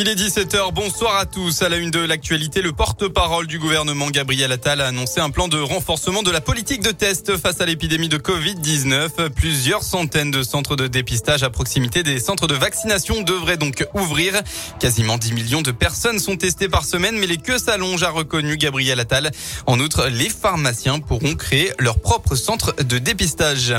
Il est 17h, bonsoir à tous. À la une de l'actualité, le porte-parole du gouvernement Gabriel Attal a annoncé un plan de renforcement de la politique de test face à l'épidémie de Covid-19. Plusieurs centaines de centres de dépistage à proximité des centres de vaccination devraient donc ouvrir. Quasiment 10 millions de personnes sont testées par semaine, mais les queues s'allongent, a reconnu Gabriel Attal. En outre, les pharmaciens pourront créer leur propre centre de dépistage.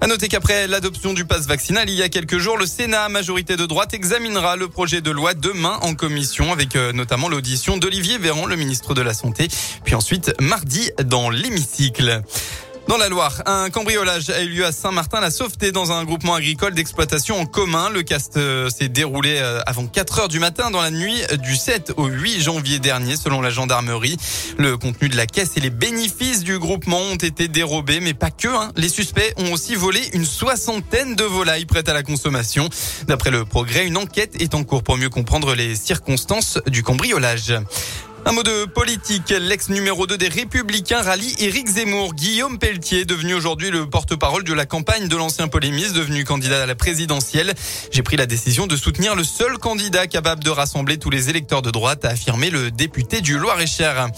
À noter qu'après l'adoption du pass vaccinal il y a quelques jours, le Sénat, majorité de droite, examinera le projet de loi de demain en commission avec euh, notamment l'audition d'Olivier Véran, le ministre de la Santé, puis ensuite mardi dans l'hémicycle. Dans la Loire, un cambriolage a eu lieu à Saint-Martin, la Sauveté, dans un groupement agricole d'exploitation en commun. Le cast euh, s'est déroulé euh, avant 4 heures du matin dans la nuit du 7 au 8 janvier dernier, selon la gendarmerie. Le contenu de la caisse et les bénéfices du groupement ont été dérobés, mais pas que. Hein. Les suspects ont aussi volé une soixantaine de volailles prêtes à la consommation. D'après le progrès, une enquête est en cours pour mieux comprendre les circonstances du cambriolage. Un mot de politique. L'ex numéro 2 des Républicains rallie Éric Zemmour. Guillaume Pelletier, devenu aujourd'hui le porte-parole de la campagne de l'ancien polémiste, devenu candidat à la présidentielle. J'ai pris la décision de soutenir le seul candidat capable de rassembler tous les électeurs de droite, a affirmé le député du Loir-et-Cher.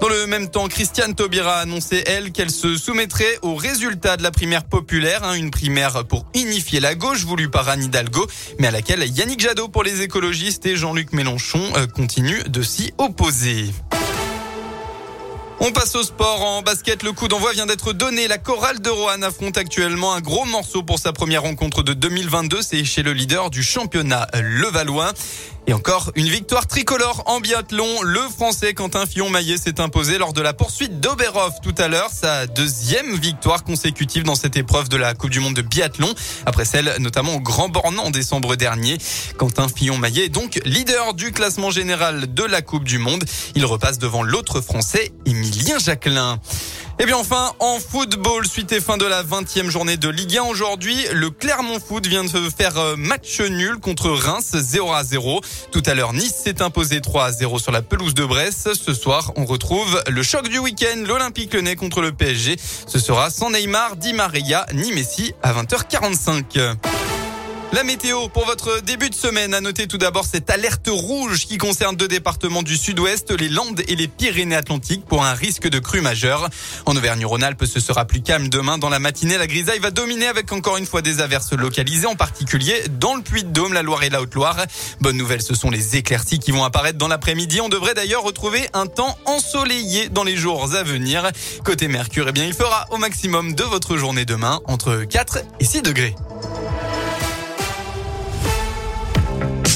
Dans le même temps, Christiane Taubira a annoncé, elle, qu'elle se soumettrait aux résultats de la primaire populaire, hein, une primaire pour unifier la gauche voulue par Anne Hidalgo, mais à laquelle Yannick Jadot pour les écologistes et Jean-Luc Mélenchon euh, continuent de s'y opposer. On passe au sport. En basket, le coup d'envoi vient d'être donné. La chorale de Roanne affronte actuellement un gros morceau pour sa première rencontre de 2022. C'est chez le leader du championnat, Levallois. Et encore une victoire tricolore en biathlon. Le Français Quentin Fillon-Maillet s'est imposé lors de la poursuite d'Oberhof tout à l'heure. Sa deuxième victoire consécutive dans cette épreuve de la Coupe du Monde de biathlon. Après celle notamment au Grand Bornand en décembre dernier. Quentin Fillon-Maillet est donc leader du classement général de la Coupe du Monde. Il repasse devant l'autre Français, Emilien Jacquelin. Et bien enfin, en football, suite et fin de la 20e journée de Ligue 1 aujourd'hui, le Clermont Foot vient de faire euh, match nul contre Reims 0 à 0. Tout à l'heure, Nice s'est imposé 3 à 0 sur la pelouse de Brest. Ce soir, on retrouve le choc du week-end, l'Olympique Lyonnais contre le PSG. Ce sera sans Neymar, Di Maria, ni Messi à 20h45. La météo pour votre début de semaine. À noter tout d'abord cette alerte rouge qui concerne deux départements du sud-ouest, les Landes et les Pyrénées-Atlantiques pour un risque de crue majeure. En Auvergne-Rhône-Alpes, ce sera plus calme demain dans la matinée. La grisaille va dominer avec encore une fois des averses localisées, en particulier dans le Puy-de-Dôme, la Loire et la Haute-Loire. Bonne nouvelle, ce sont les éclaircies qui vont apparaître dans l'après-midi. On devrait d'ailleurs retrouver un temps ensoleillé dans les jours à venir. Côté Mercure, eh bien, il fera au maximum de votre journée demain entre 4 et 6 degrés.